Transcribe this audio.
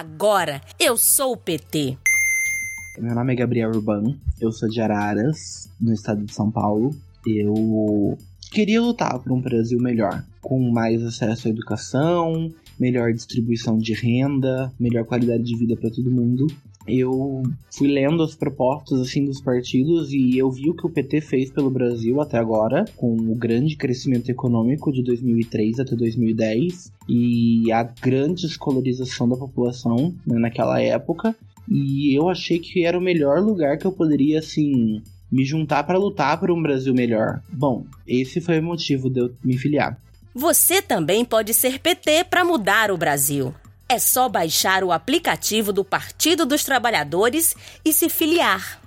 Agora eu sou o PT. Meu nome é Gabriel Urban, eu sou de Araras, no estado de São Paulo. Eu queria lutar por um Brasil melhor, com mais acesso à educação, melhor distribuição de renda, melhor qualidade de vida para todo mundo. Eu fui lendo as propostas assim dos partidos e eu vi o que o PT fez pelo Brasil até agora, com o grande crescimento econômico de 2003 até 2010 e a grande escolarização da população né, naquela época. E eu achei que era o melhor lugar que eu poderia assim me juntar para lutar por um Brasil melhor. Bom, esse foi o motivo de eu me filiar. Você também pode ser PT para mudar o Brasil. É só baixar o aplicativo do Partido dos Trabalhadores e se filiar.